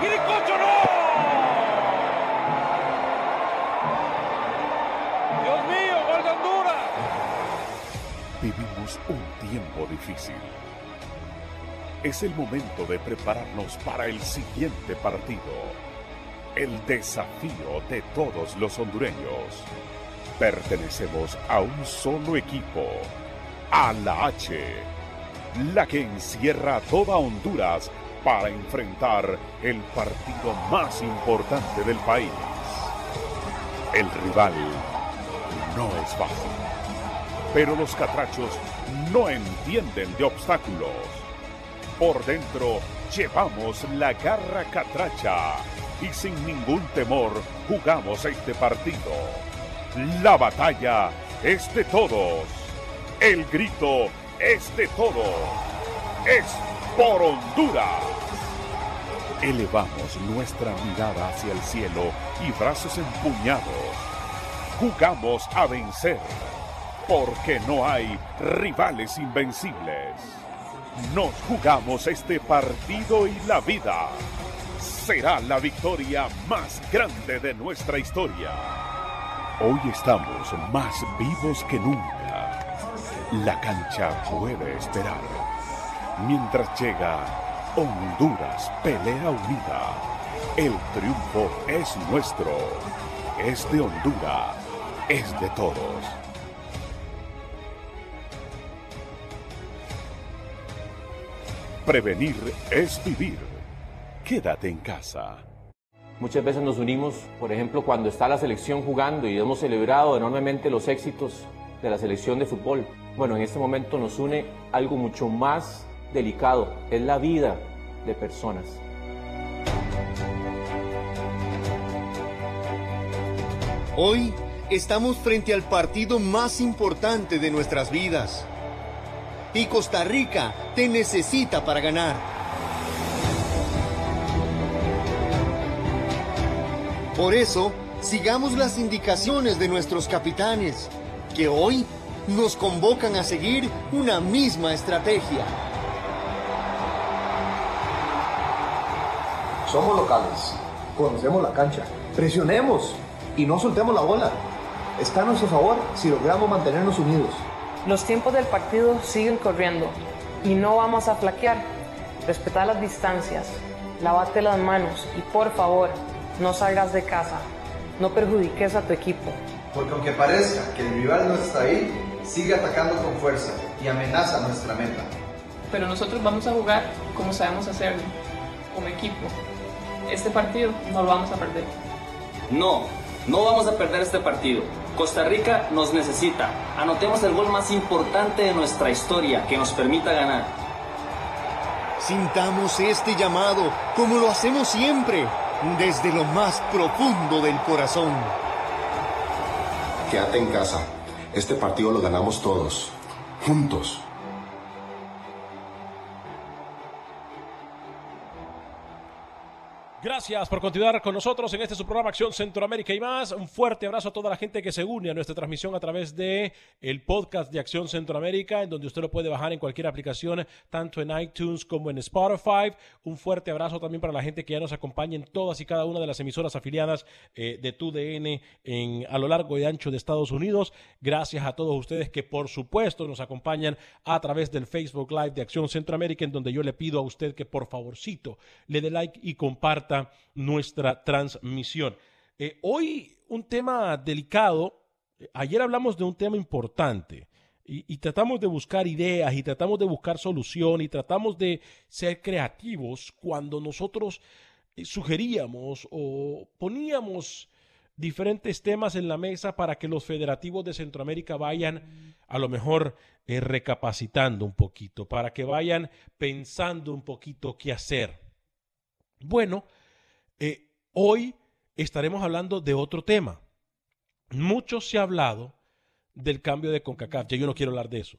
Quiricocho, no. Dios mío, gol de Honduras. Vivimos un tiempo difícil. Es el momento de prepararnos para el siguiente partido. El desafío de todos los hondureños. Pertenecemos a un solo equipo. A la H la que encierra a toda Honduras para enfrentar el partido más importante del país. El rival no es fácil, pero los catrachos no entienden de obstáculos. Por dentro llevamos la garra catracha y sin ningún temor jugamos este partido. La batalla es de todos. El grito es de todo. Es por Honduras. Elevamos nuestra mirada hacia el cielo y brazos empuñados. Jugamos a vencer, porque no hay rivales invencibles. Nos jugamos este partido y la vida. Será la victoria más grande de nuestra historia. Hoy estamos más vivos que nunca. La cancha puede esperar. Mientras llega Honduras Pelea Unida. El triunfo es nuestro. Es de Honduras. Es de todos. Prevenir es vivir. Quédate en casa. Muchas veces nos unimos, por ejemplo, cuando está la selección jugando y hemos celebrado enormemente los éxitos de la selección de fútbol. Bueno, en este momento nos une algo mucho más delicado, es la vida de personas. Hoy estamos frente al partido más importante de nuestras vidas. Y Costa Rica te necesita para ganar. Por eso, sigamos las indicaciones de nuestros capitanes, que hoy nos convocan a seguir una misma estrategia. Somos locales, conocemos la cancha, presionemos y no soltemos la bola. Está a nuestro favor si logramos mantenernos unidos. Los tiempos del partido siguen corriendo y no vamos a flaquear. Respetar las distancias, lavate las manos y por favor, no salgas de casa. No perjudiques a tu equipo. Porque aunque parezca que el rival no está ahí, sigue atacando con fuerza y amenaza nuestra meta. Pero nosotros vamos a jugar como sabemos hacerlo, como equipo. Este partido no lo vamos a perder. No, no vamos a perder este partido. Costa Rica nos necesita. Anotemos el gol más importante de nuestra historia que nos permita ganar. Sintamos este llamado como lo hacemos siempre, desde lo más profundo del corazón. Quédate en casa. Este partido lo ganamos todos, juntos. Gracias por continuar con nosotros en este su programa Acción Centroamérica y más. Un fuerte abrazo a toda la gente que se une a nuestra transmisión a través de el podcast de Acción Centroamérica, en donde usted lo puede bajar en cualquier aplicación, tanto en iTunes como en Spotify. Un fuerte abrazo también para la gente que ya nos acompaña en todas y cada una de las emisoras afiliadas eh, de TUDN a lo largo y ancho de Estados Unidos. Gracias a todos ustedes que por supuesto nos acompañan a través del Facebook Live de Acción Centroamérica, en donde yo le pido a usted que por favorcito le dé like y comparta nuestra transmisión. Eh, hoy un tema delicado. Ayer hablamos de un tema importante y, tratamos de buscar ideas y tratamos de buscar solución y tratamos de ser creativos cuando nosotros eh, sugeríamos o poníamos diferentes temas en la mesa para que los federativos de Centroamérica vayan a lo mejor eh, recapacitando un poquito, para que vayan pensando un poquito qué hacer. Bueno, eh, hoy estaremos hablando de otro tema. Mucho se ha hablado del cambio de CONCACAF, ya yo no quiero hablar de eso.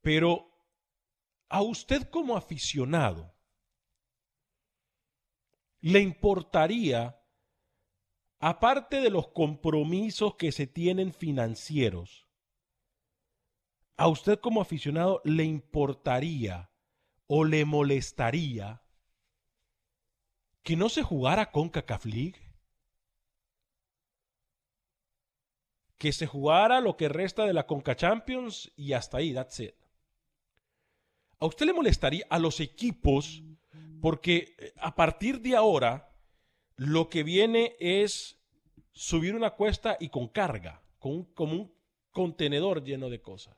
Pero a usted como aficionado, ¿le importaría, aparte de los compromisos que se tienen financieros, a usted como aficionado le importaría o le molestaría que no se jugara con League? Que se jugara lo que resta de la Conca Champions y hasta ahí, that's it. ¿A usted le molestaría a los equipos? Porque eh, a partir de ahora, lo que viene es subir una cuesta y con carga, con como un contenedor lleno de cosas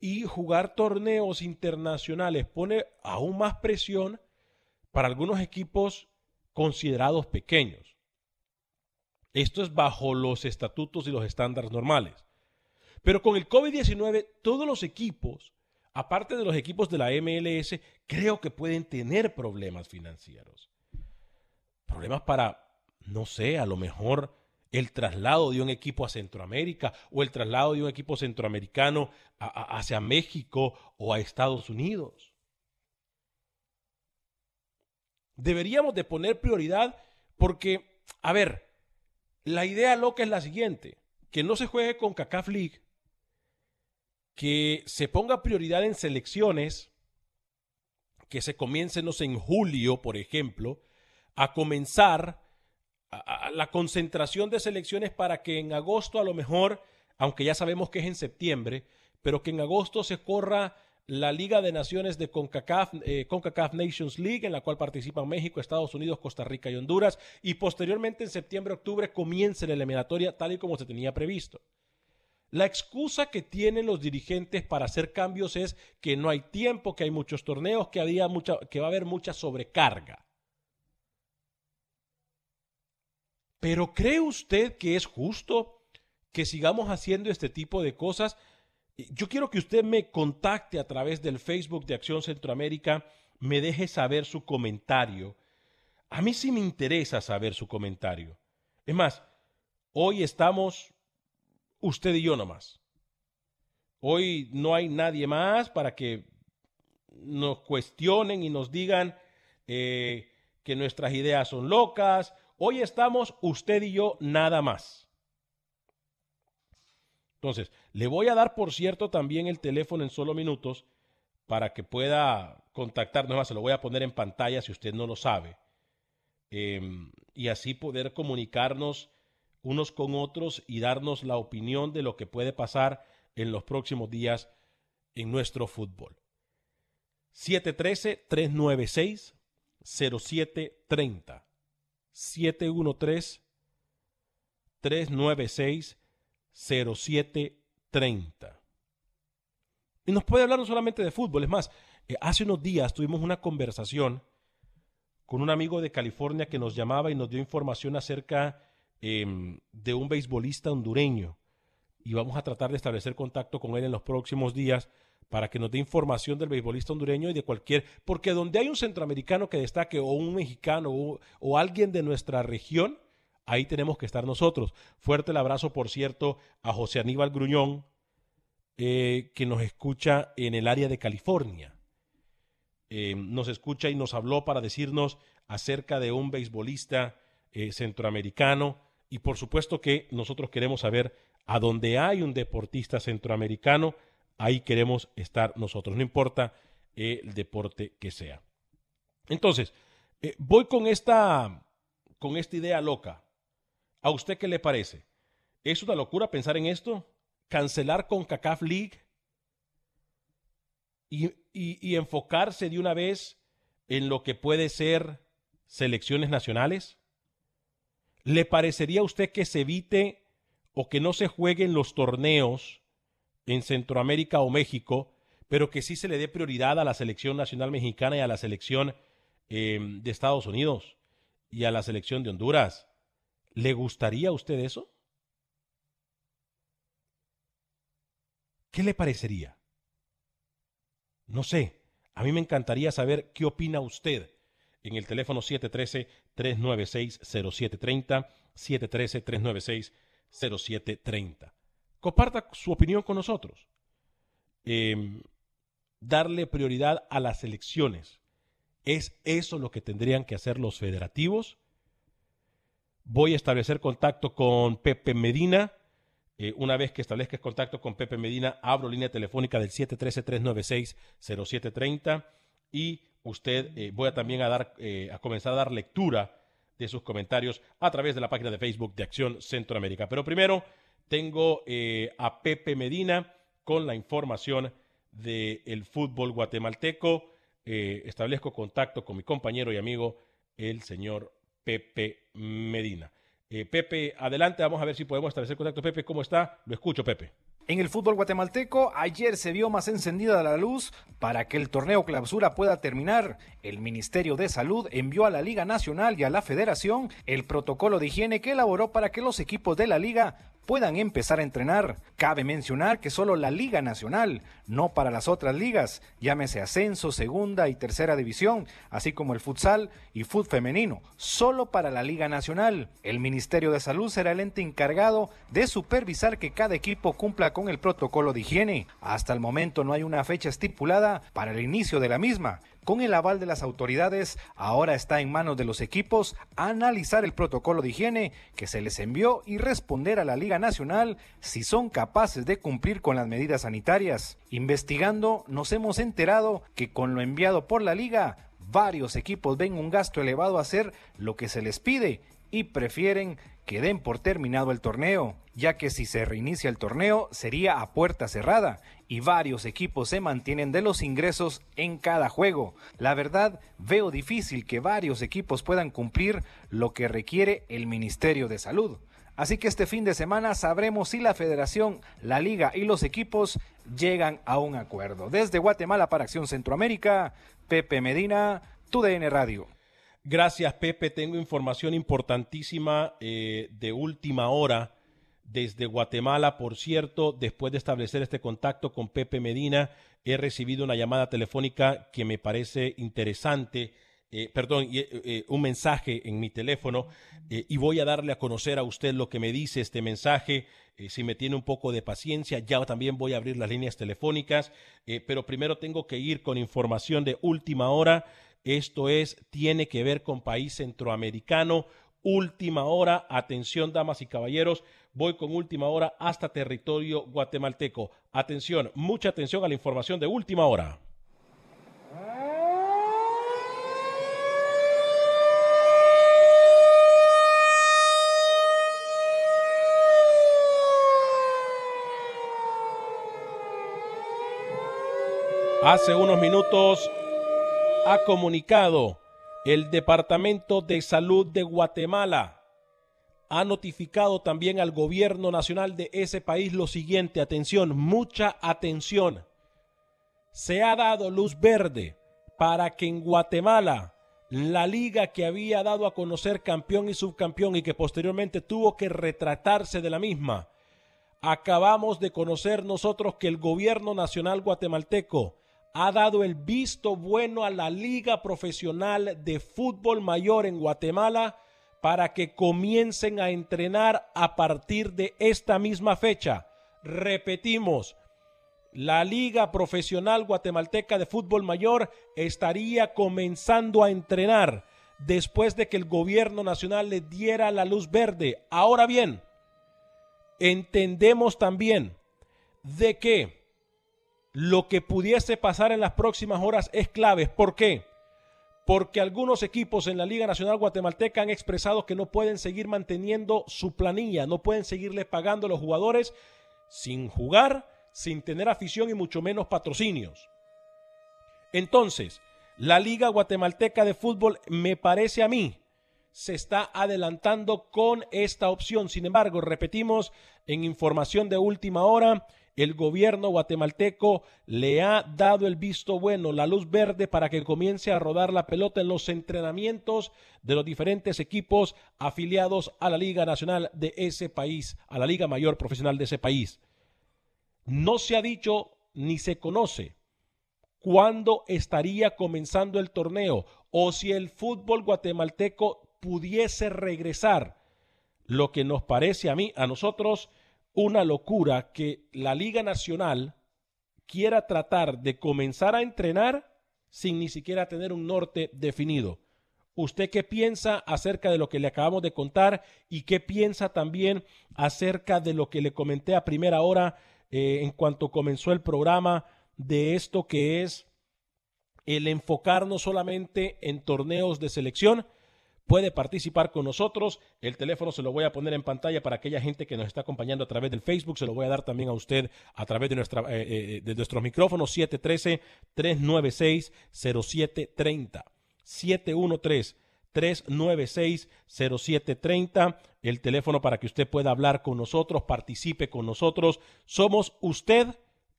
y jugar torneos internacionales pone aún más presión para algunos equipos considerados pequeños. Esto es bajo los estatutos y los estándares normales. Pero con el COVID-19, todos los equipos, aparte de los equipos de la MLS, creo que pueden tener problemas financieros. Problemas para, no sé, a lo mejor el traslado de un equipo a Centroamérica o el traslado de un equipo centroamericano hacia México o a Estados Unidos. Deberíamos de poner prioridad porque, a ver, la idea loca es la siguiente, que no se juegue con CACAF League, que se ponga prioridad en selecciones, que se comiencen en julio, por ejemplo, a comenzar la concentración de selecciones para que en agosto a lo mejor, aunque ya sabemos que es en septiembre, pero que en agosto se corra la Liga de Naciones de CONCACAF, eh, CONCACAF Nations League, en la cual participan México, Estados Unidos, Costa Rica y Honduras, y posteriormente en septiembre-octubre comience la eliminatoria tal y como se tenía previsto. La excusa que tienen los dirigentes para hacer cambios es que no hay tiempo, que hay muchos torneos, que, había mucha, que va a haber mucha sobrecarga. Pero ¿cree usted que es justo que sigamos haciendo este tipo de cosas? Yo quiero que usted me contacte a través del Facebook de Acción Centroamérica, me deje saber su comentario. A mí sí me interesa saber su comentario. Es más, hoy estamos usted y yo nomás. Hoy no hay nadie más para que nos cuestionen y nos digan eh, que nuestras ideas son locas Hoy estamos usted y yo nada más. Entonces, le voy a dar, por cierto, también el teléfono en solo minutos para que pueda contactarnos. Más, se lo voy a poner en pantalla si usted no lo sabe. Em, y así poder comunicarnos unos con otros y darnos la opinión de lo que puede pasar en los próximos días en nuestro fútbol. 713-396-0730. 713-396-0730. Y nos puede hablar no solamente de fútbol, es más, eh, hace unos días tuvimos una conversación con un amigo de California que nos llamaba y nos dio información acerca em, de un beisbolista hondureño. Y vamos a tratar de establecer contacto con él en los próximos días para que nos dé información del beisbolista hondureño y de cualquier, porque donde hay un centroamericano que destaque o un mexicano o, alguien de nuestra región, ahí tenemos que estar nosotros. Fuerte el abrazo, por cierto, a José Aníbal Gruñón, eh, que nos escucha en el área de California. eh, nos escucha y nos habló para decirnos acerca de un beisbolista eh, centroamericano. Y por supuesto que nosotros queremos saber a dónde hay un deportista centroamericano, ahí queremos estar nosotros, no importa el deporte que sea. Entonces, voy con esta, con esta idea loca. ¿A usted qué le parece? ¿Es una locura pensar en esto? ¿Cancelar con CACAF League? y, enfocarse de una vez en lo que puede ser selecciones nacionales? ¿Le parecería a usted que se evite o que no se jueguen los torneos en Centroamérica o México, pero que sí se le dé prioridad a la selección nacional mexicana y a la selección em, de Estados Unidos y a la selección de Honduras? ¿Le gustaría a usted eso? ¿Qué le parecería? No sé, a mí me encantaría saber qué opina usted en el teléfono 713-396-0730, 713-396-0730. Comparta su opinión con nosotros. Em, darle prioridad a las elecciones. ¿Es eso lo que tendrían que hacer los federativos? Voy a establecer contacto con Pepe Medina eh, una vez que establezcas contacto con Pepe Medina, abro línea telefónica del 713-396-0730 y usted eh, voy a también a, dar, eh, a comenzar a dar lectura de sus comentarios a través de la página de Facebook de Acción Centroamérica. Pero primero tengo a Pepe Medina con la información del fútbol guatemalteco. establezco contacto con mi compañero y amigo, el señor Pepe Medina. Eh, Pepe, adelante, vamos a ver si podemos establecer contacto. Pepe, ¿cómo está? Lo escucho, Pepe. En el fútbol guatemalteco, ayer se vio más encendida la luz para que el torneo clausura pueda terminar. El Ministerio de Salud envió a la Liga Nacional y a la Federación el protocolo de higiene que elaboró para que los equipos de la liga puedan empezar a entrenar. Cabe mencionar que solo la Liga Nacional, no para las otras ligas, llámese ascenso, segunda y tercera división, así como el futsal y fútbol femenino, solo para la Liga Nacional. El Ministerio de Salud será el ente encargado de supervisar que cada equipo cumpla con el protocolo de higiene. Hasta el momento no hay una fecha estipulada para el inicio de la misma. Con el aval de las autoridades, ahora está en manos de los equipos analizar el protocolo de higiene que se les envió y responder a la Liga Nacional si son capaces de cumplir con las medidas sanitarias. Investigando, nos hemos enterado que con lo enviado por la Liga, varios equipos ven un gasto elevado a hacer lo que se les pide y prefieren que den por terminado el torneo, ya que si se reinicia el torneo sería a puerta cerrada y varios equipos se mantienen de los ingresos en cada juego. La verdad, veo difícil que varios equipos puedan cumplir lo que requiere el Ministerio de Salud. Así que este fin de semana sabremos si la federación, la liga y los equipos llegan a un acuerdo. Desde Guatemala para Acción Centroamérica, Pepe Medina, TUDN Radio. Gracias, Pepe. Tengo información importantísima eh, de última hora desde Guatemala. Por cierto, después de establecer este contacto con Pepe Medina, he recibido una llamada telefónica que me parece interesante. Eh, perdón, eh, un mensaje en mi teléfono y voy a darle a conocer a usted lo que me dice este mensaje. si me tiene un poco de paciencia, ya también voy a abrir las líneas telefónicas, pero primero tengo que ir con información de última hora. Esto es, tiene que ver con país centroamericano. Última hora, atención damas y caballeros, voy con última hora hasta territorio guatemalteco. Atención, mucha atención a la información de última hora. Hace unos minutos ha comunicado el Departamento de Salud de Guatemala. Ha notificado también al gobierno nacional de ese país lo siguiente, atención, mucha atención. Se ha dado luz verde para que en Guatemala la liga que había dado a conocer campeón y subcampeón y que posteriormente tuvo que retratarse de la misma, acabamos de conocer nosotros que el gobierno nacional guatemalteco ha dado el visto bueno a la Liga Profesional de Fútbol Mayor en Guatemala para que comiencen a entrenar a partir de esta misma fecha. Repetimos, la Liga Profesional Guatemalteca de Fútbol Mayor estaría comenzando a entrenar después de que el gobierno nacional le diera la luz verde. Ahora bien, entendemos también de que lo que pudiese pasar en las próximas horas es clave. ¿Por qué? Porque algunos equipos en la Liga Nacional Guatemalteca han expresado que no pueden seguir manteniendo su planilla, no pueden seguirle pagando a los jugadores sin jugar, sin tener afición y mucho menos patrocinios. Entonces, la Liga Guatemalteca de Fútbol me parece a mí se está adelantando con esta opción. Sin embargo, repetimos en información de última hora, el gobierno guatemalteco le ha dado el visto bueno, la luz verde para que comience a rodar la pelota en los entrenamientos de los diferentes equipos afiliados a la Liga Nacional de ese país, a la Liga Mayor Profesional de ese país. No se ha dicho ni se conoce cuándo estaría comenzando el torneo o si el fútbol guatemalteco pudiese regresar. Lo que nos parece a mí, a nosotros, una locura que la Liga Nacional quiera tratar de comenzar a entrenar sin ni siquiera tener un norte definido. ¿Usted qué piensa acerca de lo que le acabamos de contar y qué piensa también acerca de lo que le comenté a primera hora eh, en cuanto comenzó el programa de esto que es el enfocarnos solamente en torneos de selección, puede participar con nosotros. El teléfono se lo voy a poner en pantalla para aquella gente que nos está acompañando a través del Facebook. Se lo voy a dar también a usted a través de, eh, eh, nuestros micrófonos 713-396-0730. 713-396-0730. El teléfono para que usted pueda hablar con nosotros, participe con nosotros. Somos usted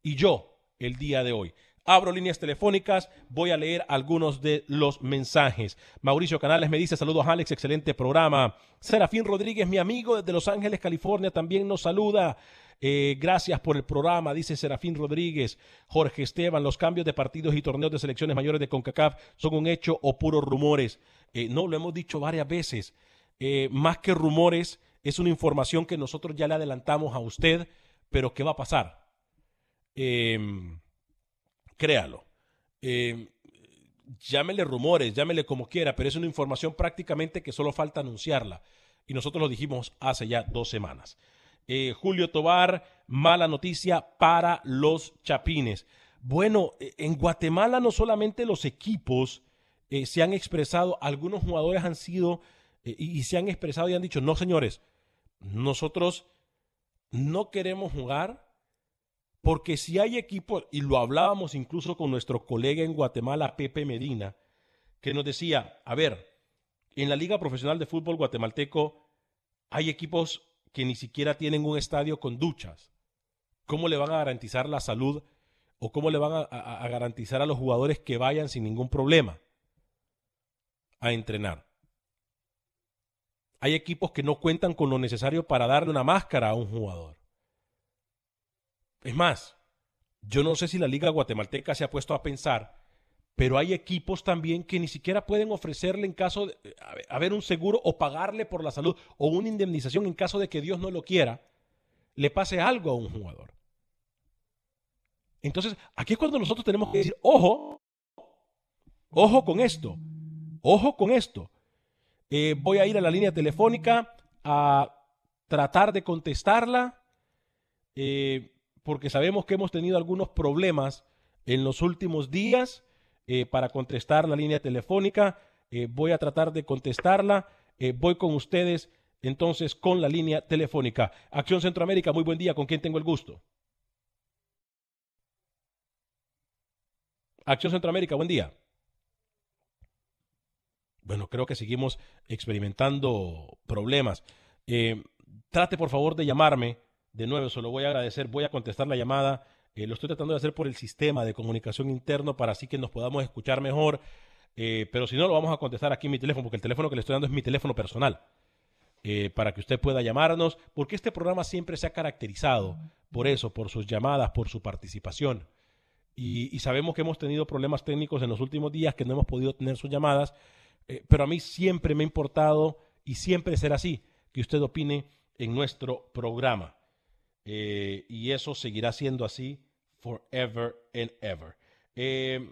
y yo el día de hoy. Abro líneas telefónicas, voy a leer algunos de los mensajes. Mauricio Canales me dice, saludos Alex, excelente programa. Serafín Rodríguez, mi amigo desde Los Ángeles, California, también nos saluda. Eh, gracias por el programa, dice Serafín Rodríguez. Jorge Esteban, los cambios de partidos y torneos de selecciones mayores de CONCACAF son un hecho o puros rumores. Eh, no, lo hemos dicho varias veces. Eh, más que rumores, es una información que nosotros ya le adelantamos a usted, pero ¿qué va a pasar? Eh, créalo. Eh, llámele rumores, llámele como quiera, pero es una información prácticamente que solo falta anunciarla. Y nosotros lo dijimos hace ya dos semanas. Eh, Julio Tobar, mala noticia para los Chapines. Bueno, eh, en Guatemala no solamente los equipos se han expresado, algunos jugadores han sido y se han expresado y han dicho, no señores, nosotros no queremos jugar porque si hay equipos, y lo hablábamos incluso con nuestro colega en Guatemala, Pepe Medina, que nos decía, a ver, en la Liga Profesional de Fútbol Guatemalteco hay equipos que ni siquiera tienen un estadio con duchas. ¿Cómo le van a garantizar la salud o cómo le van a, a garantizar a los jugadores que vayan sin ningún problema a entrenar? Hay equipos que no cuentan con lo necesario para darle una máscara a un jugador. Es más, yo no sé si la Liga Guatemalteca se ha puesto a pensar, pero hay equipos también que ni siquiera pueden ofrecerle en caso de haber un seguro o pagarle por la salud o una indemnización en caso de que Dios no lo quiera, le pase algo a un jugador. Entonces, aquí es cuando nosotros tenemos que decir, ojo, ojo con esto, ojo con esto. Eh, voy a ir a la línea telefónica a tratar de contestarla. Eh, porque sabemos que hemos tenido algunos problemas en los últimos días eh, para contestar la línea telefónica. Eh, voy a tratar de contestarla. Eh, voy con ustedes entonces con la línea telefónica. Acción Centroamérica, muy buen día. ¿Con quién tengo el gusto? Acción Centroamérica, buen día. Bueno, creo que seguimos experimentando problemas. trate por favor de llamarme de nuevo, se lo voy a agradecer. Voy a contestar la llamada. Eh, lo estoy tratando de hacer por el sistema de comunicación interno para así que nos podamos escuchar mejor. Eh, pero si no, lo vamos a contestar aquí en mi teléfono, porque el teléfono que le estoy dando es mi teléfono personal. Eh, para que usted pueda llamarnos, porque este programa siempre se ha caracterizado por eso, por sus llamadas, por su participación. Y, y sabemos que hemos tenido problemas técnicos en los últimos días, que no hemos podido tener sus llamadas, pero a mí siempre me ha importado y siempre será así, que usted opine en nuestro programa. Eh, y eso seguirá siendo así forever and ever. Eh,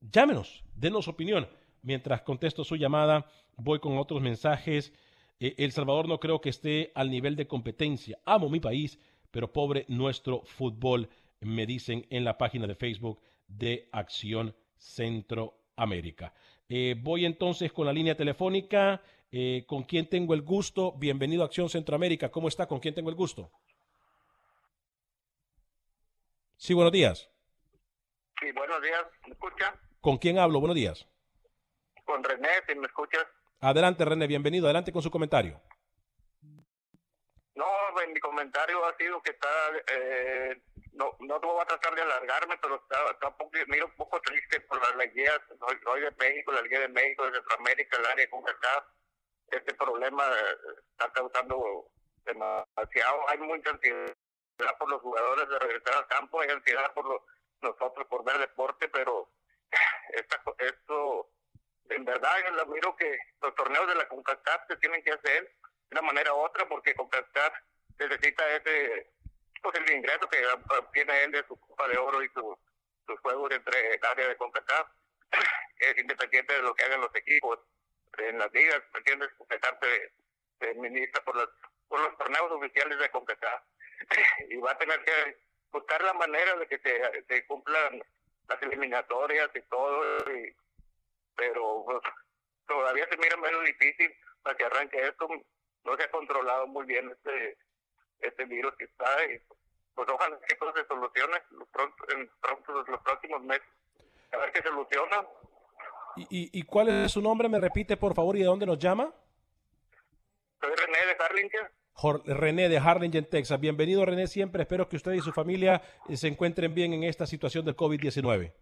llámenos, denos opinión. Mientras contesto su llamada, voy con otros mensajes. Eh, El Salvador no creo que esté al nivel de competencia. Amo mi país, pero pobre nuestro fútbol, me dicen en la página de Facebook de Acción Centroamérica. Voy entonces con la línea telefónica. ¿Con quién tengo el gusto? Bienvenido a Acción Centroamérica. ¿Cómo está? ¿Con quién tengo el gusto? Sí, buenos días. Sí, buenos días. ¿Me escucha? ¿Con quién hablo? Buenos días. Con René, si me escuchas. Adelante, René, bienvenido. Adelante con su comentario. No, pues, mi comentario ha sido que está, eh, no, no voy a tratar de alargarme, pero está, está un poco, mira, un poco triste por las guías, soy, soy de México, la Liga de México, de Centroamérica, el área con acá. Este problema eh, está causando demasiado, hay mucha ansiedad por los jugadores de regresar al campo, hay ansiedad por los, nosotros por ver deporte, pero esta, esto, en verdad, yo lo miro que los torneos de la CONCACAF se tienen que hacer de una manera u otra porque CONCACAF necesita ese pues ingreso que obtiene él de su Copa de Oro y su, sus juegos entre el área de CONCACAF es independiente de lo que hagan los equipos en las ligas, ¿me entiendes? CONCACAF se, se administra por por los torneos oficiales de CONCACAF y va a tener que buscar la manera de que se, se cumplan las eliminatorias y todo, y, pero pues, todavía se mira menos difícil para que arranque esto. No se ha controlado muy bien este este virus que está y pues ojalá que todo se solucione los pronto, en pronto, los próximos meses. A ver qué soluciona. ¿Y, y, y cuál es su nombre? ¿Me repite, por favor, y de dónde nos llama? Soy René de Harlingen. René de Harlingen, Texas. Bienvenido, René, siempre. Espero que usted y su familia eh, se encuentren bien en esta situación del COVID-19.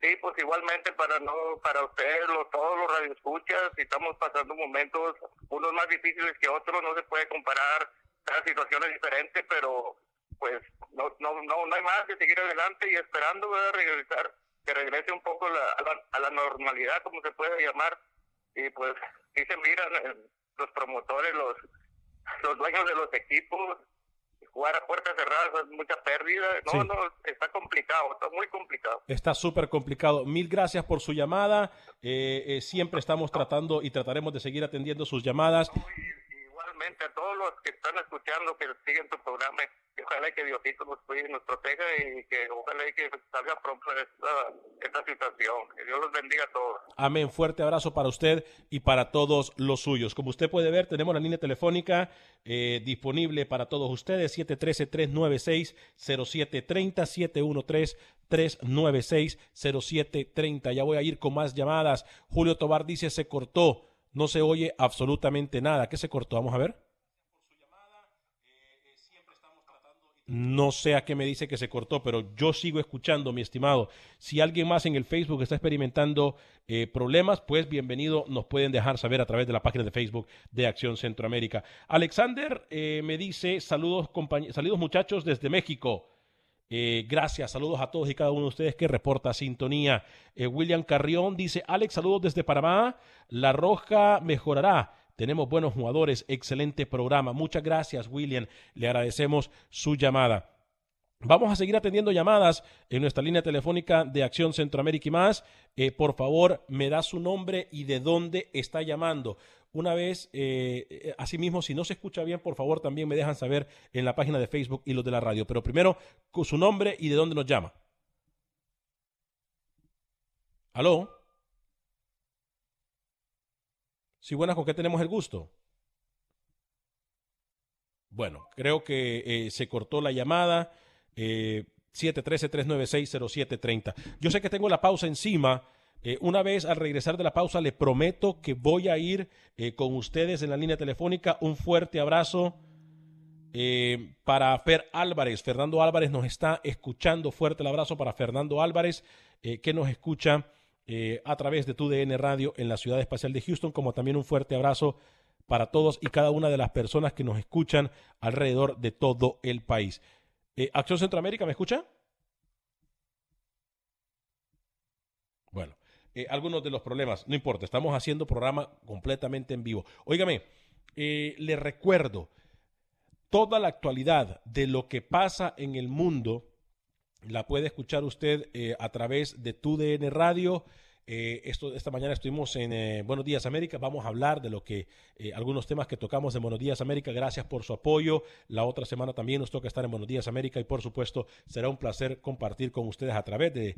Sí, pues igualmente para no para ustedes, todos los radioescuchas, estamos pasando momentos, unos más difíciles que otros, no se puede comparar, cada situación es diferente, pero pues no no no, no hay más que seguir adelante y esperando regresar, que regrese un poco la, a, la, a la normalidad, como se puede llamar, y pues sí se miran los promotores, los los dueños de los equipos, jugar a puertas cerradas es mucha pérdida. No, Sí. no, está complicado, está muy complicado. Está súper complicado. Mil gracias por su llamada. Eh, eh, siempre estamos tratando y trataremos de seguir atendiendo sus llamadas. A todos los que están escuchando, que siguen tu programa, que ojalá que Diosito nos cuide nos proteja y que ojalá que salga pronto esta, esta situación. Que Dios los bendiga a todos. Amén. Fuerte abrazo para usted y para todos los suyos. Como usted puede ver, tenemos la línea telefónica eh, disponible para todos ustedes. 713-396-0730, 713-396-0730. Ya voy a ir con más llamadas. Julio Tobar dice, se cortó. No se oye absolutamente nada. ¿Qué se cortó? Vamos a ver. No sé a qué me dice que se cortó, pero yo sigo escuchando, mi estimado. Si alguien más en el Facebook está experimentando eh, problemas, pues bienvenido, nos pueden dejar saber a través de la página de Facebook de Acción Centroamérica. Alexander eh, me dice, saludos, saludos muchachos desde México. Eh, gracias, saludos a todos y cada uno de ustedes que reporta sintonía. Eh, William Carrión dice, Alex, saludos desde Panamá. La Roja mejorará. Tenemos buenos jugadores, excelente programa. Muchas gracias, William. Le agradecemos su llamada. Vamos a seguir atendiendo llamadas en nuestra línea telefónica de Acción Centroamérica y más. Eh, por favor, me da su nombre y de dónde está llamando. Una vez, eh, eh, asimismo, si no se escucha bien, por favor, también me dejan saber en la página de Facebook y los de la radio. Pero primero, su nombre y de dónde nos llama. ¿Aló? Sí, buenas, ¿con qué tenemos el gusto? Bueno, creo que eh, se cortó la llamada. Eh, 713-396-0730. Yo sé que tengo la pausa encima. Eh, una vez al regresar de la pausa, le prometo que voy a ir eh, con ustedes en la línea telefónica. Un fuerte abrazo eh, para Fer Álvarez. Fernando Álvarez nos está escuchando. Fuerte el abrazo para Fernando Álvarez, que nos escucha a través de tu DN Radio en la Ciudad Espacial de Houston, como también un fuerte abrazo para todos y cada una de las personas que nos escuchan alrededor de todo el país. Acción Centroamérica, ¿me escucha? Bueno, eh, algunos de los problemas, no importa, estamos haciendo programa completamente en vivo. Óigame, eh, le recuerdo, toda la actualidad de lo que pasa en el mundo la puede escuchar usted eh, a través de TUDN Radio eh, esto, esta mañana estuvimos en eh, Buenos Días América. Vamos a hablar de lo que eh, algunos temas que tocamos en Buenos Días América. Gracias por su apoyo. La otra semana también nos toca estar en Buenos Días América y por supuesto será un placer compartir con ustedes a través de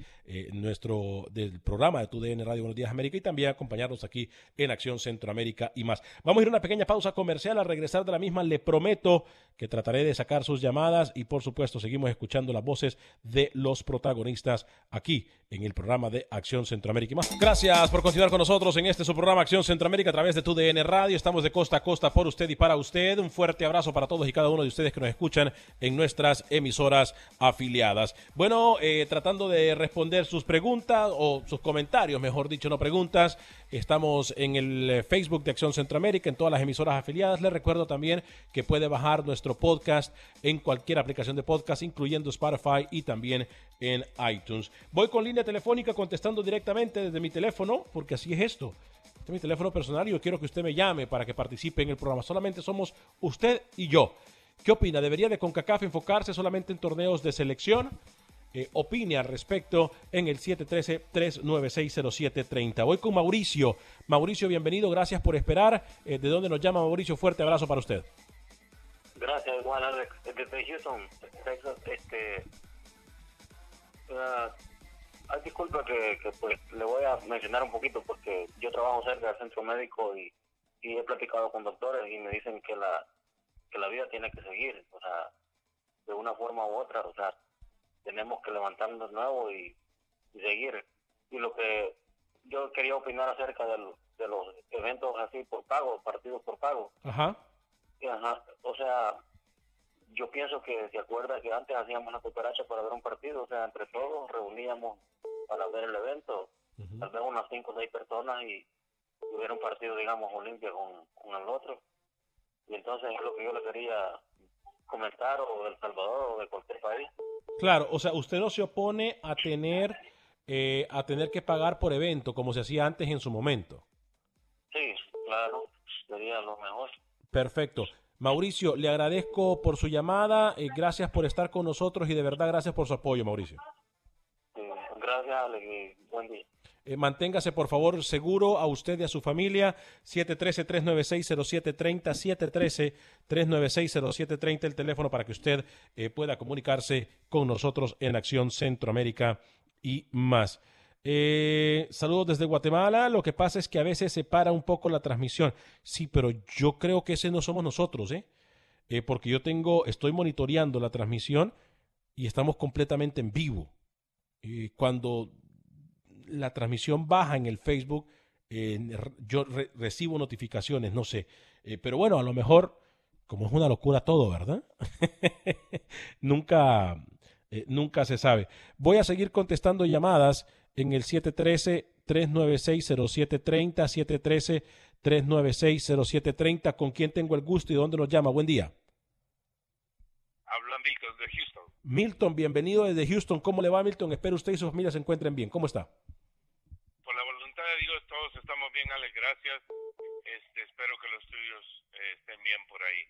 nuestro del programa de TUDN Radio Buenos Días América y también acompañarnos aquí en Acción Centroamérica y más. Vamos a ir a una pequeña pausa comercial. Al regresar de la misma le prometo que trataré de sacar sus llamadas y por supuesto seguimos escuchando las voces de los protagonistas aquí en el programa de Acción Centroamérica Gracias por continuar con nosotros en este su programa Acción Centroamérica a través de tu DN Radio. Estamos de costa a costa por usted y para usted. Un fuerte abrazo para todos y cada uno de ustedes que nos escuchan en nuestras emisoras afiliadas. Bueno, eh, tratando de responder sus preguntas o sus comentarios, mejor dicho, no preguntas. Estamos en el eh, Facebook de Acción Centroamérica, en todas las emisoras afiliadas. Les recuerdo también que puede bajar nuestro podcast en cualquier aplicación de podcast, incluyendo Spotify y también en iTunes. Voy con línea telefónica contestando directamente desde mi teléfono, porque así es esto. Este es mi teléfono personal y yo quiero que usted me llame para que participe en el programa. Solamente somos usted y yo. ¿Qué opina? ¿Debería de CONCACAF enfocarse solamente en torneos de selección? Eh, opine al respecto en el 713-396-0730. Voy con Mauricio. Mauricio, bienvenido, gracias por esperar. Eh, ¿De dónde nos llama Mauricio? Fuerte abrazo para usted. Gracias, igual Alex. Desde Houston, Texas, este, uh, Ay, disculpa que, pues le voy a mencionar un poquito porque yo trabajo cerca del centro médico y, he platicado con doctores y me dicen que la que la vida tiene que seguir, o sea, de una forma u otra, o sea, tenemos que levantarnos de nuevo y, seguir. Y lo que yo quería opinar acerca de los eventos así por pago, partidos por pago. Ajá. Ajá. O sea, yo pienso que se acuerda que antes hacíamos una cooperacha para ver un partido, o sea, entre todos reuníamos para ver el evento, tal vez unas cinco o seis personas y hubiera un partido, digamos, Olimpia con, con el otro. Y entonces es lo que yo le quería comentar, o de El Salvador, o de cualquier país. Claro, o sea, usted no se opone a tener, eh, a tener que pagar por evento, como se hacía antes en su momento. Sí, claro, sería lo mejor. Perfecto. Mauricio, le agradezco por su llamada, eh, gracias por estar con nosotros y de verdad gracias por su apoyo, Mauricio. gracias, Alex, buen día. Eh, manténgase por favor seguro a usted y a su familia. 713-396-0730, 713-396-0730, el teléfono para que usted eh, pueda comunicarse con nosotros en Acción Centroamérica y más. Eh, saludos desde Guatemala. Lo que pasa es que a veces se para un poco la transmisión. Sí, pero yo creo que ese no somos nosotros, ¿eh? eh porque yo tengo, estoy monitoreando la transmisión y estamos completamente en vivo. cuando la transmisión baja en el Facebook, yo recibo notificaciones, no sé. Eh, pero bueno, a lo mejor, como es una locura todo, ¿verdad? nunca, eh, nunca se sabe. Voy a seguir contestando llamadas en el 713-396-0730, 713-396-0730. ¿Con quién tengo el gusto y dónde nos llama? Buen día. Habla Milton de Houston. Milton, bienvenido desde Houston. ¿Cómo le va, Milton? Espero usted y sus familias se encuentren bien. ¿Cómo está? Por la voluntad de Dios, todos estamos bien, Alex. Gracias. Este, espero que los tuyos eh, estén bien por ahí.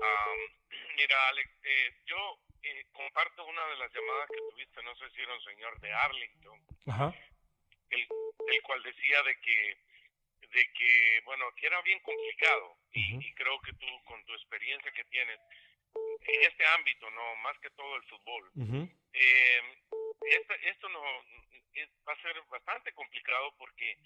mira, Alex, eh, yo eh, comparto una de las llamadas que tuviste, no sé si era un señor de Arlington, El, el cual decía de que, de que, bueno, que era bien complicado y, creo que tú con tu experiencia que tienes en este ámbito, no más que todo el fútbol, eh, esto no va a ser bastante complicado porque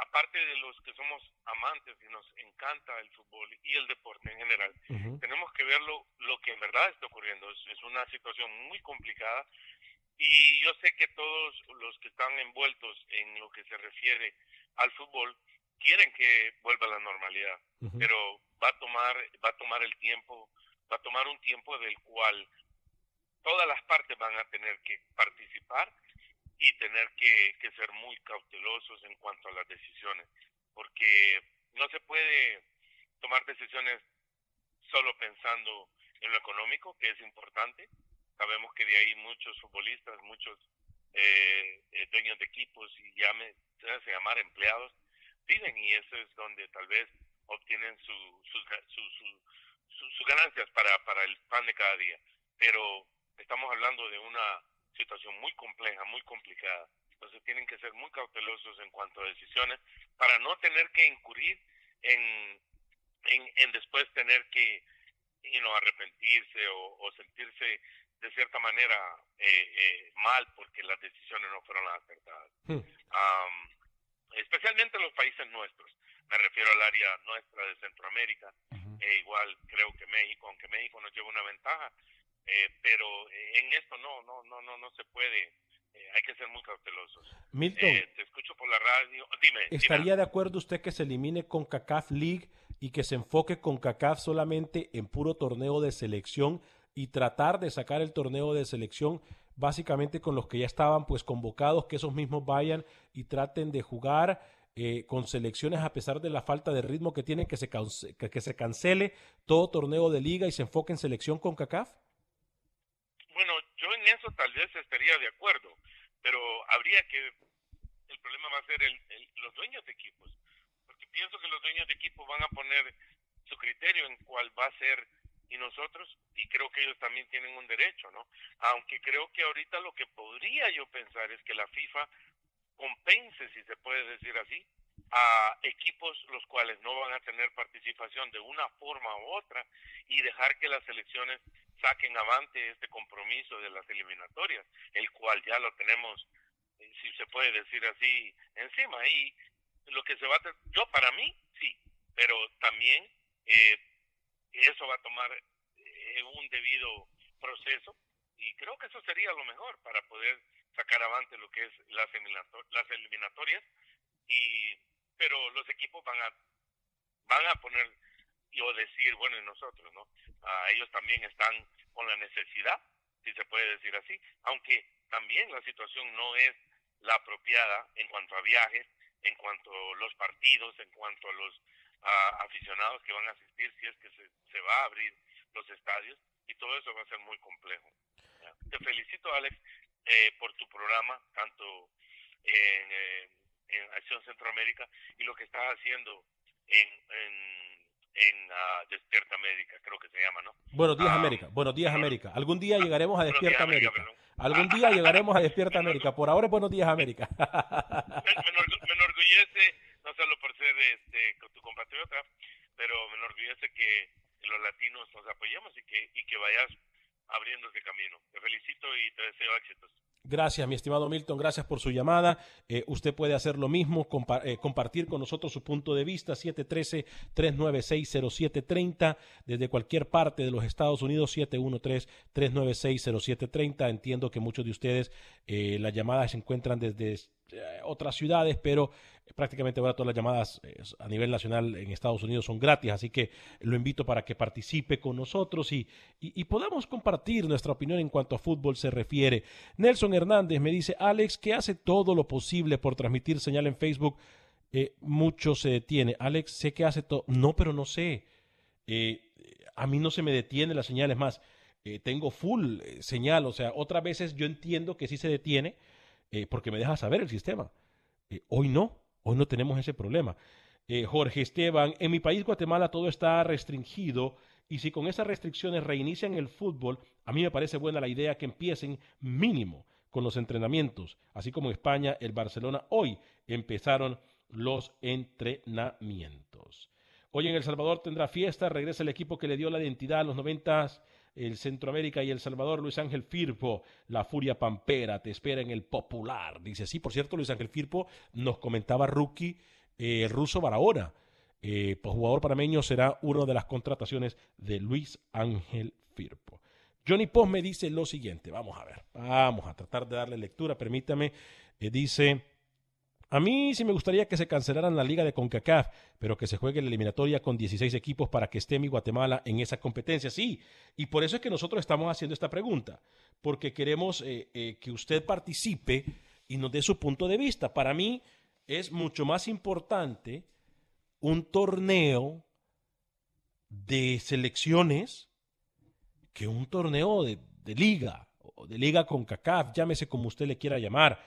aparte de los que somos amantes y nos encanta el fútbol y el deporte en general, tenemos que ver lo, que en verdad está ocurriendo. Es, una situación muy complicada y yo sé que todos los que están envueltos en lo que se refiere al fútbol quieren que vuelva a la normalidad, pero va a tomar va a tomar el tiempo, va a tomar un tiempo del cual todas las partes van a tener que participar y tener que, ser muy cautelosos en cuanto a las decisiones, porque no se puede tomar decisiones solo pensando en lo económico, que es importante. Sabemos que de ahí muchos futbolistas, muchos eh, eh, dueños de equipos y llame, se llamar empleados, viven y eso es donde tal vez obtienen su, su, su, sus ganancias para, para el pan de cada día. Pero estamos hablando de una situación muy compleja, muy complicada. Entonces tienen que ser muy cautelosos en cuanto a decisiones para no tener que incurrir en, en, después tener que you arrepentirse o, sentirse de cierta manera eh, eh, mal porque las decisiones no fueron las acertadas. Hmm. especialmente en los países nuestros. Me refiero al área nuestra de Centroamérica. E igual creo que México, aunque México nos lleva una ventaja, eh, pero en esto no, no, no, no, no se puede. hay que ser muy cautelosos. Milton, te escucho por la radio. Dime. ¿Estaría de acuerdo usted que se elimine con CACAF League y que se enfoque con CACAF solamente en puro torneo de selección y tratar de sacar el torneo de selección básicamente con los que ya estaban pues convocados, que esos mismos vayan y traten de jugar eh, con selecciones a pesar de la falta de ritmo que tienen, que se, que, se cancele todo torneo de liga y se enfoque en selección con CACAF? Bueno, yo en eso tal vez estaría de acuerdo, pero habría que, el problema va a ser los dueños de equipos pienso que los dueños de equipo van a poner su criterio en cuál va a ser y nosotros, y creo que ellos también tienen un derecho, ¿no? Aunque creo que ahorita lo que podría yo pensar es que la FIFA compense, si se puede decir así, a equipos los cuales no van a tener participación de una forma u otra y dejar que las selecciones saquen avante este compromiso de las eliminatorias, el cual ya lo tenemos, si se puede decir así, encima. Y lo que se va a yo para mí sí, pero también eh, eso va a tomar eh, un debido proceso y creo que eso sería lo mejor para poder sacar avante lo que es las, las eliminatorias y pero los equipos van a van a poner o decir bueno y nosotros no a ellos también están con la necesidad si se puede decir así aunque también la situación no es la apropiada en cuanto a viajes en cuanto a los partidos, en cuanto a los aficionados que van a asistir, si es que se, se, va a abrir los estadios, y todo eso va a ser muy complejo. Te felicito, Alex, eh, por tu programa, tanto en, eh, en, Acción Centroamérica y lo que estás haciendo en, en, en uh, Despierta América, creo que se llama, ¿no? Buenos días, ah, América. Buenos días, América. Algún día llegaremos a Despierta América. Algún día llegaremos a Despierta América. Por ahora Buenos días, América. me, enorgullece, no solo por ser este, tu compatriota, pero me enorgullece que los latinos nos apoyemos y que, y que vayas abriendo ese camino. Te felicito y te deseo éxitos. Gracias, mi estimado Milton, gracias por su llamada. Eh, usted puede hacer lo mismo, eh, compartir con nosotros su punto de vista, 713-396-0730, desde cualquier parte de los Estados Unidos, 713-396-0730. Entiendo que muchos de ustedes eh, las llamadas se encuentran desde otras ciudades, pero prácticamente ahora todas las llamadas eh, a nivel nacional en Estados Unidos son gratis, así que lo invito para que participe con nosotros y, y, podamos compartir nuestra opinión en cuanto a fútbol se refiere. Nelson Hernández me dice, Alex, que hace todo lo posible por transmitir señal en Facebook, eh, mucho se detiene. Alex, sé que hace todo, no, pero no sé. Eh, a mí no se me detiene la señal, es más, tengo full señal, o sea, otras veces yo entiendo que sí se detiene porque me deja saber el sistema. hoy no, Hoy no tenemos ese problema. Eh, Jorge Esteban, en mi país Guatemala todo está restringido y si con esas restricciones reinician el fútbol, a mí me parece buena la idea que empiecen mínimo con los entrenamientos, así como en España, el Barcelona, hoy empezaron los entrenamientos. Hoy en El Salvador tendrá fiesta, regresa el equipo que le dio la identidad a los noventas el Centroamérica y El Salvador, Luis Ángel Firpo, la Furia Pampera, te espera en el Popular. Dice, sí, por cierto, Luis Ángel Firpo nos comentaba rookie, eh, ruso Barahona, eh, pues, jugador parameño, será una de las contrataciones de Luis Ángel Firpo. Johnny Post me dice lo siguiente, vamos a ver, vamos a tratar de darle lectura, permítame, eh, dice... A mí sí me gustaría que se cancelaran la liga de CONCACAF, pero que se juegue la eliminatoria con 16 equipos para que esté mi Guatemala en esa competencia. Sí, y por eso es que nosotros estamos haciendo esta pregunta, porque queremos eh, eh, que usted participe y nos dé su punto de vista. Para mí es mucho más importante un torneo de selecciones que un torneo de, liga o de liga con CACAF, llámese como usted le quiera llamar.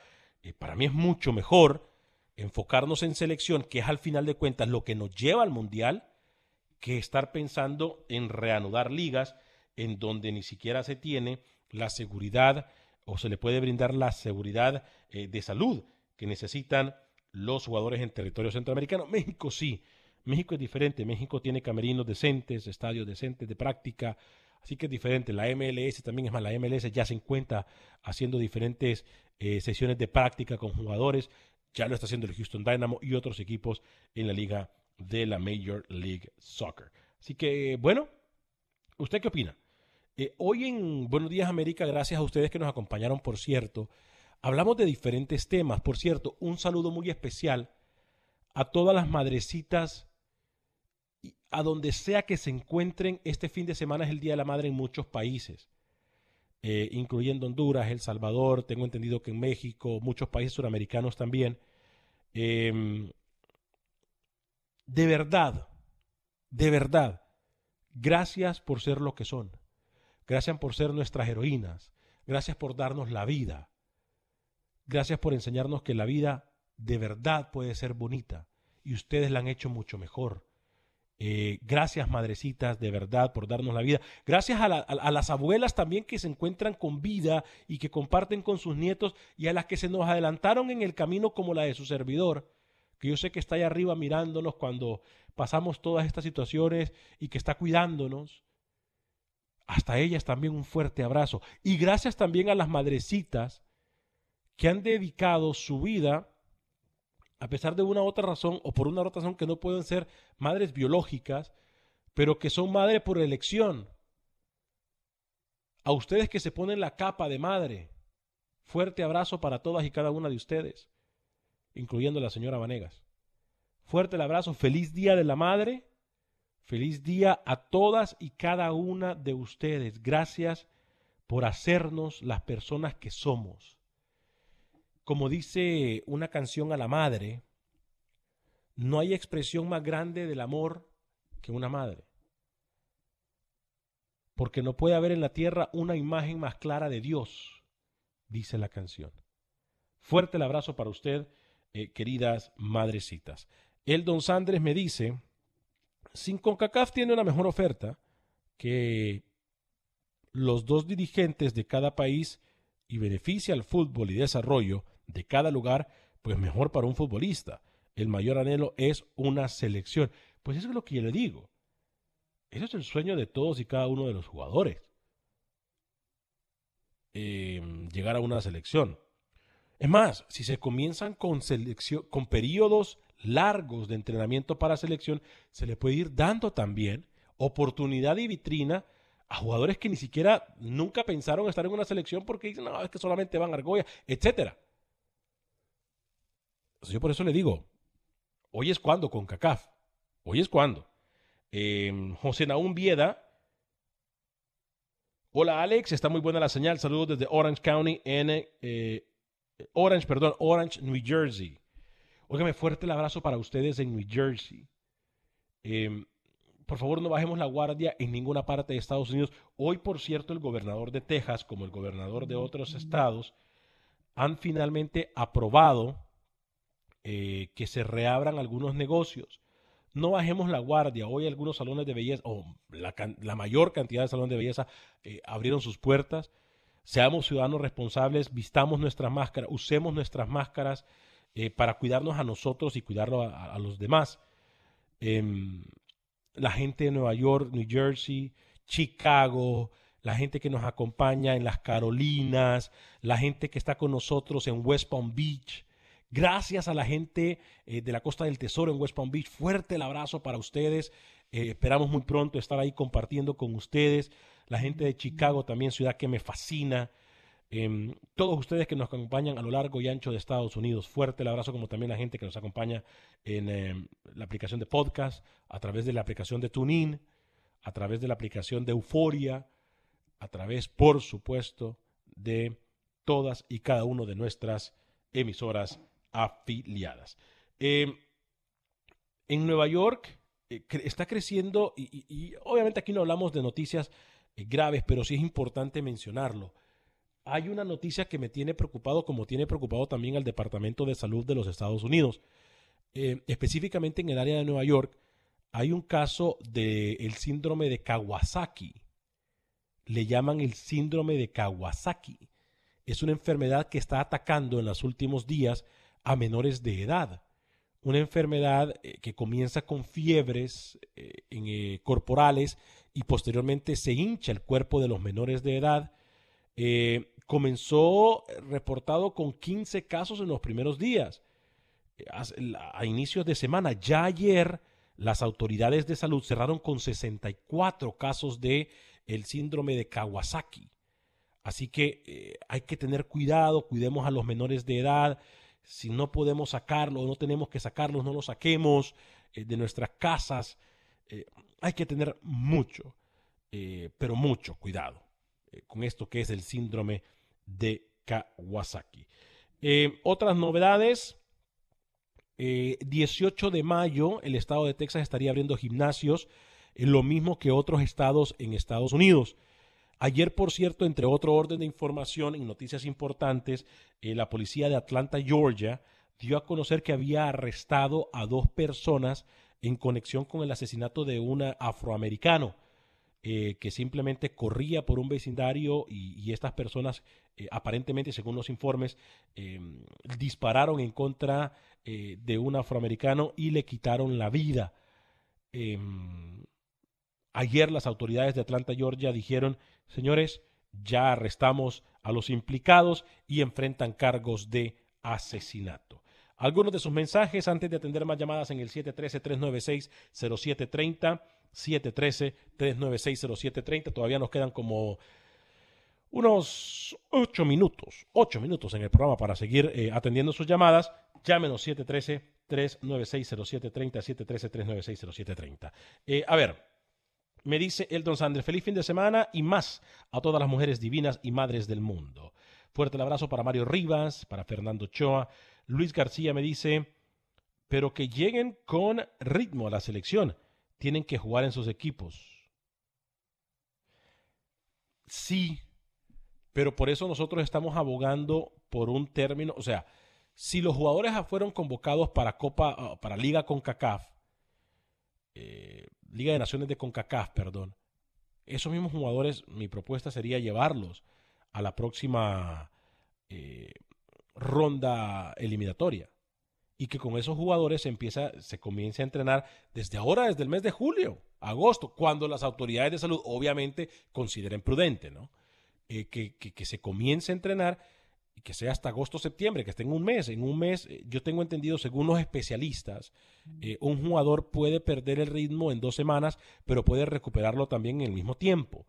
Eh, para mí es mucho mejor enfocarnos en selección, que es al final de cuentas lo que nos lleva al mundial, que estar pensando en reanudar ligas en donde ni siquiera se tiene la seguridad o se le puede brindar la seguridad eh, de salud que necesitan los jugadores en territorio centroamericano. México sí, México es diferente, México tiene camerinos decentes, estadios decentes de práctica, así que es diferente. La MLS también es más, la MLS ya se encuentra haciendo diferentes eh, sesiones de práctica con jugadores, ya lo está haciendo el Houston Dynamo y otros equipos en la liga de la Major League Soccer. Así que, bueno, ¿usted qué opina? Eh, hoy en Buenos Días América, gracias a ustedes que nos acompañaron, por cierto, hablamos de diferentes temas. Por cierto, un saludo muy especial a todas las madrecitas, a donde sea que se encuentren. Este fin de semana es el Día de la Madre en muchos países, eh, incluyendo Honduras, El Salvador, tengo entendido que en México, muchos países suramericanos también. Em, de verdad, de verdad, gracias por ser lo que son. Gracias por ser nuestras heroínas. Gracias por darnos la vida. Gracias por enseñarnos que la vida de verdad puede ser bonita y ustedes la han hecho mucho mejor. Eh, gracias, madrecitas, de verdad, por darnos la vida. Gracias a, a, las abuelas también que se encuentran con vida y que comparten con sus nietos y a las que se nos adelantaron en el camino como la de su servidor, que yo sé que está ahí arriba mirándonos cuando pasamos todas estas situaciones y que está cuidándonos hasta ellas también un fuerte abrazo. Y gracias también a las madrecitas que han dedicado su vida, a pesar de una u otra razón o por una otra razón que no pueden ser madres biológicas, pero que son madres por elección. A ustedes que se ponen la capa de madre, fuerte abrazo para todas y cada una de ustedes, incluyendo la señora Vanegas. Fuerte el abrazo, feliz día de la madre Feliz día a todas y cada una de ustedes. Gracias por hacernos las personas que somos. Como dice una canción a la madre, no hay expresión más grande del amor que una madre. Porque no puede haber en la tierra una imagen más clara de Dios, dice la canción. Fuerte el abrazo para usted, eh, queridas madrecitas. El don Sandres me dice sin CONCACAF tiene una mejor oferta que los dos dirigentes de cada país y beneficia al fútbol y desarrollo de cada lugar, pues mejor para un futbolista. El mayor anhelo es una selección. Pues eso es lo que yo le digo. Eso es el sueño de todos y cada uno de los jugadores. Em, llegar a una selección. Es más, si se comienzan con, selección, con periodos largos de entrenamiento para selección, se le puede ir dando también oportunidad y vitrina a jugadores que ni siquiera nunca pensaron estar en una selección porque dicen, que solamente van a Argolla, etcétera. Yo por eso le digo, hoy es cuando con CACAF, hoy es cuando. Em, José Naún Vieda, hola Alex, está muy buena la señal, saludos desde Orange County en eh, Orange, perdón, Orange, New Jersey. Óigame, fuerte el abrazo para ustedes en New Jersey. Em, por favor, no bajemos la guardia en ninguna parte de Estados Unidos. Hoy, por cierto, el gobernador de Texas, como el gobernador de otros estados, han finalmente aprobado eh, que se reabran algunos negocios. No bajemos la guardia. Hoy algunos salones de belleza, o la, mayor cantidad de salones de belleza, eh, abrieron sus puertas. Seamos ciudadanos responsables, vistamos nuestras máscaras, usemos nuestras máscaras eh, para cuidarnos a nosotros y cuidarlo a, los demás. Em, la gente de Nueva York, New Jersey, Chicago, la gente que nos acompaña en las Carolinas, la gente que está con nosotros en West Palm Beach. Gracias a la gente eh, de la Costa del Tesoro en West Palm Beach. Fuerte el abrazo para ustedes. Eh, esperamos muy pronto estar ahí compartiendo con ustedes. La gente de Chicago también, ciudad que me fascina. Em, todos ustedes que nos acompañan a lo largo y ancho de Estados Unidos, fuerte el abrazo, como también la gente que nos acompaña en em, la aplicación de podcast, a través de la aplicación de TuneIn, a través de la aplicación de Euforia, a través, por supuesto, de todas y cada una de nuestras emisoras afiliadas. Em, en Nueva York eh, está creciendo, y, obviamente aquí no hablamos de noticias eh, graves, pero sí es importante mencionarlo hay una noticia que me tiene preocupado, como tiene preocupado también al Departamento de Salud de los Estados Unidos. Eh, específicamente en el área de Nueva York, hay un caso del síndrome de Kawasaki. Le llaman el síndrome de Kawasaki. Es una enfermedad que está atacando en los últimos días a menores de edad. Una enfermedad eh, que comienza con fiebres eh, eh, corporales y posteriormente se hincha el cuerpo de los menores de edad. comenzó reportado con 15 casos en los primeros días a inicios de semana. Ya ayer las autoridades de salud cerraron con 64 casos de el síndrome de Kawasaki. Así que hay que tener cuidado, cuidemos a los menores de edad. Si no podemos sacarlos, no tenemos que sacarlos, no los saquemos eh, de nuestras casas. Eh, hay que tener mucho, pero mucho cuidado con esto que es el síndrome de Kawasaki. otras novedades, 18 eh, de mayo el estado de Texas estaría abriendo gimnasios, eh, lo mismo que otros estados en Estados Unidos. Ayer, por cierto, entre otro orden de información y noticias importantes, eh, la policía de Atlanta, Georgia, dio a conocer que había arrestado a dos personas en conexión con el asesinato de un afroamericano. que simplemente corría por un vecindario y, estas personas, aparentemente, según los informes, dispararon en contra eh, de un afroamericano y le quitaron la vida. Ayer las autoridades de Atlanta, Georgia, dijeron, señores, ya arrestamos a los implicados y enfrentan cargos de asesinato. Algunos de sus mensajes antes de atender más llamadas en el 713-396-0730. 713-396-0730. Todavía nos quedan como unos ocho minutos, ocho minutos en el programa para seguir eh, atendiendo sus llamadas. Llámenos 713-396-0730, 713-396-0730. Eh, a ver, me dice Eldon Sander, feliz fin de semana y más a todas las mujeres divinas y madres del mundo. Fuerte el abrazo para Mario Rivas, para Fernando Choa. Luis García me dice, pero que lleguen con ritmo a la selección. Tienen que jugar en sus equipos. Sí, pero por eso nosotros estamos abogando por un término, o sea, si los jugadores fueron convocados para Copa, para Liga CONCACAF, eh, Liga de Naciones de CONCACAF, perdón, esos mismos jugadores, mi propuesta sería llevarlos a la próxima eh, ronda eliminatoria y que con esos jugadores se empieza, se comience a entrenar desde ahora, desde el mes de julio, agosto, cuando las autoridades de salud obviamente consideren prudente, ¿no? Eh, que, que, se comience a entrenar y que sea hasta agosto septiembre, que esté en un mes. En un mes, eh, yo tengo entendido, según los especialistas, eh, un jugador puede perder el ritmo en dos semanas, pero puede recuperarlo también en el mismo tiempo,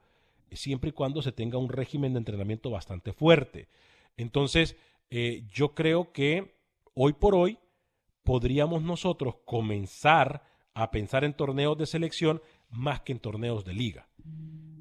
siempre y cuando se tenga un régimen de entrenamiento bastante fuerte. Entonces, eh, yo creo que hoy por hoy podríamos nosotros comenzar a pensar en torneos de selección más que en torneos de liga.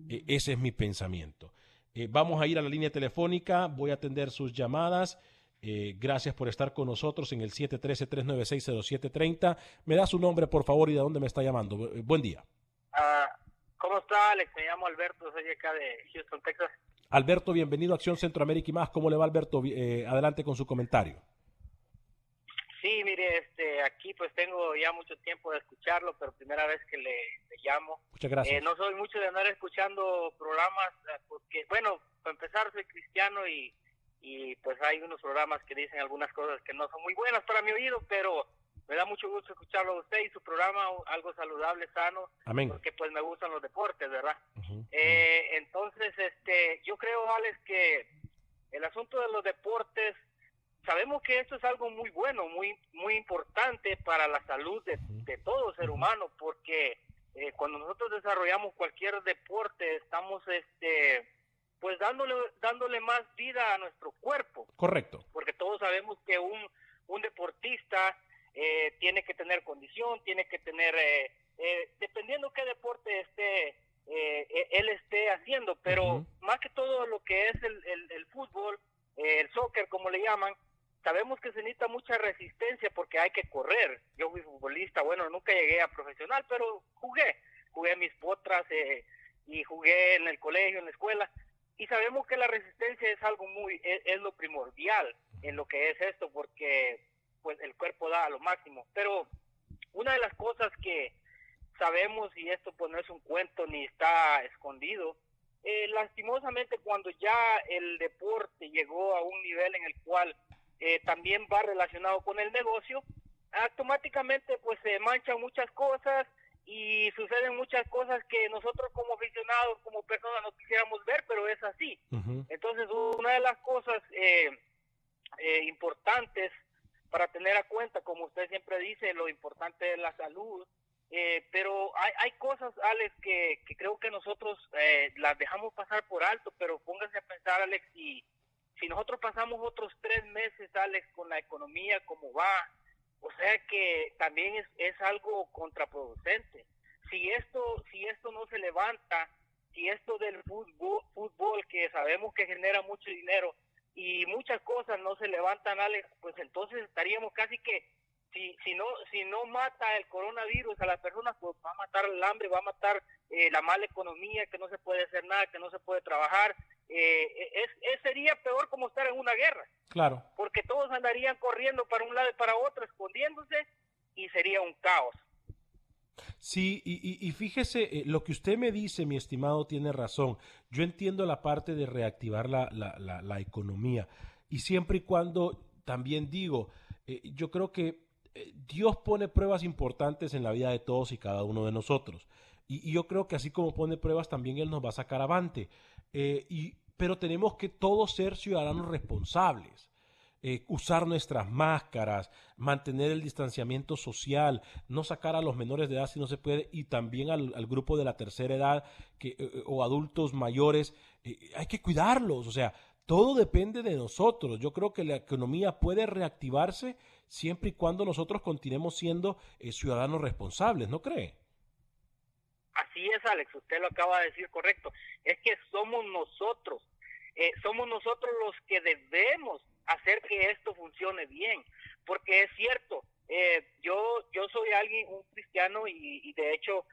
E, ese es mi pensamiento. Eh, vamos a ir a la línea telefónica, voy a atender sus llamadas. Eh, gracias por estar con nosotros en el 713-396-0730. Me da su nombre, por favor, y de dónde me está llamando. Eh, buen día. Ah, ¿Cómo está, Alex? Me llamo Alberto, soy acá de Houston, Texas. Alberto, bienvenido a Acción Centroamérica y más. ¿Cómo le va, Alberto? adelante con su comentario. Sí, mire, este, aquí pues tengo ya mucho tiempo de escucharlo, pero primera vez que le, llamo. Muchas gracias. Eh, no soy mucho de andar escuchando programas, eh, porque, bueno, para empezar soy cristiano y, y pues hay unos programas que dicen algunas cosas que no son muy buenas para mi oído, pero me da mucho gusto escucharlo a usted y su programa, algo saludable, sano, Amén. porque pues me gustan los deportes, ¿verdad? eh, entonces, este, yo creo, Alex, que el asunto de los deportes sabemos que esto es algo muy bueno, muy muy importante para la salud de, todo ser humano, porque eh, cuando nosotros desarrollamos cualquier deporte estamos este pues dándole dándole más vida a nuestro cuerpo. Correcto. Porque todos sabemos que un, un deportista eh, tiene que tener condición, tiene que tener, eh, dependiendo qué deporte esté, él esté haciendo, pero más que todo lo que es el, el, el fútbol, el soccer como le llaman, sabemos que se necesita mucha resistencia porque hay que correr. Yo fui futbolista, bueno, nunca llegué a profesional, pero jugué, jugué mis potras eh, y jugué en el colegio, en la escuela. Y sabemos que la resistencia es algo muy, es, lo primordial en lo que es esto, porque pues el cuerpo da a lo máximo. Pero una de las cosas que, sabemos, y esto pues no es un cuento ni está escondido, eh, lastimosamente cuando ya el deporte llegó a un nivel en el cual eh, también va relacionado con el negocio, automáticamente pues se manchan muchas cosas y suceden muchas cosas que nosotros como aficionados, como personas no quisiéramos ver, pero es así. Entonces una de las cosas eh, importantes para tener a cuenta, como usted siempre dice, lo importante es la salud, eh, pero hay, hay cosas, Alex, que, que creo que nosotros eh, las dejamos pasar por alto, pero póngase a pensar, Alex, si, si nosotros pasamos otros tres meses, Alex, con la economía como va, o sea que también es, es algo contraproducente. Si esto, si esto no se levanta, si esto del fútbol, fútbol que sabemos que genera mucho dinero y muchas cosas no se levantan, Alex, pues entonces estaríamos casi que si, si, no, si no mata el coronavirus a las personas, pues va a matar el hambre, va a matar eh, la mala economía, que no se puede hacer nada, que no se puede trabajar. Eh, es, sería peor como estar en una guerra. Claro. Porque todos andarían corriendo para un lado y para otro, escondiéndose, y sería un caos. Sí, y, y, fíjese, eh, lo que usted me dice, mi estimado, tiene razón. Yo entiendo la parte de reactivar la, la, la, la economía. Y siempre y cuando, también digo, yo creo que eh, Dios pone pruebas importantes en la vida de todos y cada uno de nosotros. Y, yo creo que así como pone pruebas, también Él nos va a sacar avante. Eh, y, pero tenemos que todos ser ciudadanos responsables. Eh, usar nuestras máscaras, mantener el distanciamiento social, no sacar a los menores de edad si no se puede y también al, grupo de la tercera edad que, o adultos mayores. hay que cuidarlos, o sea, todo depende de nosotros. Yo creo que la economía puede reactivarse siempre y cuando nosotros continuemos siendo eh, ciudadanos responsables, ¿no cree? Así es, Alex, usted lo acaba de decir correcto. Es que somos nosotros, eh, somos nosotros los que debemos hacer que esto funcione bien, porque es cierto, eh, yo, yo soy alguien, un cristiano, y, y de hecho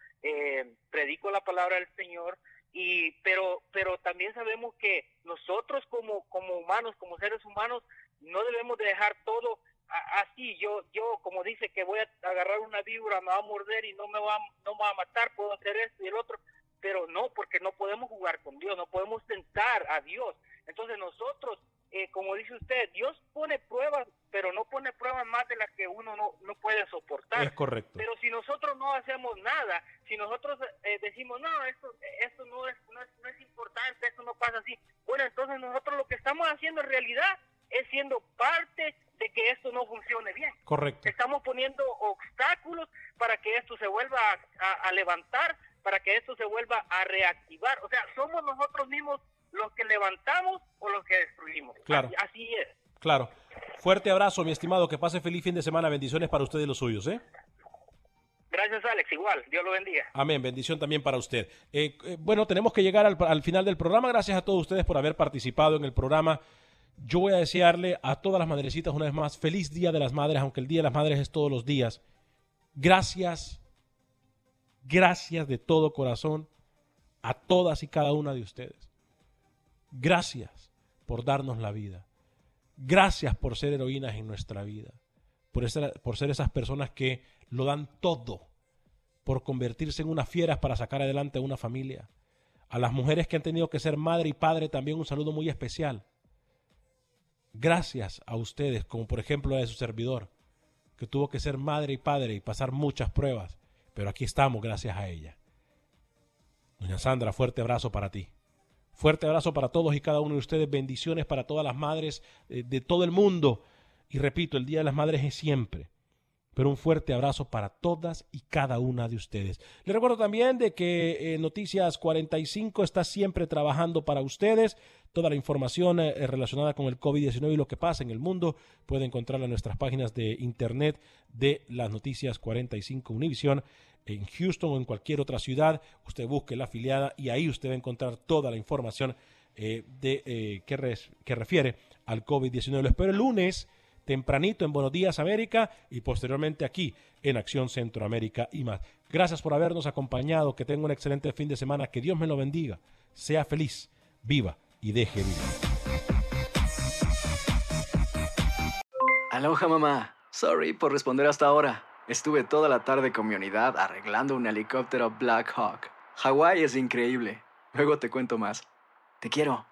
predico la palabra del Señor, y pero pero también sabemos que nosotros como como humanos como seres humanos no debemos de dejar todo así yo yo como dice que voy a agarrar una víbora me va a morder y no me va no me va a matar puedo hacer esto y el otro pero no porque no podemos jugar con Dios no podemos tentar a Dios. Entonces nosotros eh, como dice usted Dios pone pruebas pero no pone pruebas más de las que uno no, no puede soportar. Es correcto. Pero si nosotros no hacemos nada si nosotros eh, decimos no esto esto no es, no es no es importante esto no pasa así bueno entonces nosotros lo que estamos haciendo en realidad es siendo parte de que esto no funcione bien. Correcto. Estamos poniendo obstáculos para que esto se vuelva a, levantar, para que esto se vuelva a reactivar. O sea, somos nosotros mismos los que levantamos o los que destruimos. Claro. Así, es. Claro. Fuerte abrazo, mi estimado. Que pase feliz fin de semana. Bendiciones para usted y los suyos, ¿eh? Gracias, Alex. Igual. Dios lo bendiga. Amén. Bendición también para usted. Eh, eh, bueno, tenemos que llegar al, al final del programa. Gracias a todos ustedes por haber participado en el programa. Yo voy a desearle a todas las madrecitas una vez más feliz Día de las Madres, aunque el Día de las Madres es todos los días. Gracias, gracias de todo corazón a todas y cada una de ustedes. Gracias por darnos la vida. Gracias por ser heroínas en nuestra vida. Por ser, por ser esas personas que lo dan todo. Por convertirse en unas fieras para sacar adelante a una familia. A las mujeres que han tenido que ser madre y padre también un saludo muy especial gracias a ustedes, como por ejemplo a de su servidor, que tuvo que ser madre y padre y pasar muchas pruebas, pero aquí estamos gracias a ella. Doña Sandra, fuerte abrazo para ti. Fuerte abrazo para todos y cada uno de ustedes. Bendiciones para todas las madres eh, de todo el mundo. Y repito, el Día de las Madres es siempre pero un fuerte abrazo para todas y cada una de ustedes. Les recuerdo también de que eh, Noticias 45 está siempre trabajando para ustedes. Toda la información eh, relacionada con el COVID-19 y lo que pasa en el mundo puede encontrarla en nuestras páginas de internet de las Noticias 45 Univision en Houston o en cualquier otra ciudad. Usted busque la afiliada y ahí usted va a encontrar toda la información eh, de, que, que refiere al COVID-19. Lo espero el lunes tempranito en Buenos Días América y posteriormente aquí en Acción Centroamérica y más. Gracias por habernos acompañado, que tenga un excelente fin de semana, que Dios me lo bendiga, sea feliz, viva y deje vivir. Aloha mamá, sorry por responder hasta ahora. Estuve toda la tarde con mi unidad arreglando un helicóptero Black Hawk. Hawái es increíble. Luego te cuento más. Te quiero.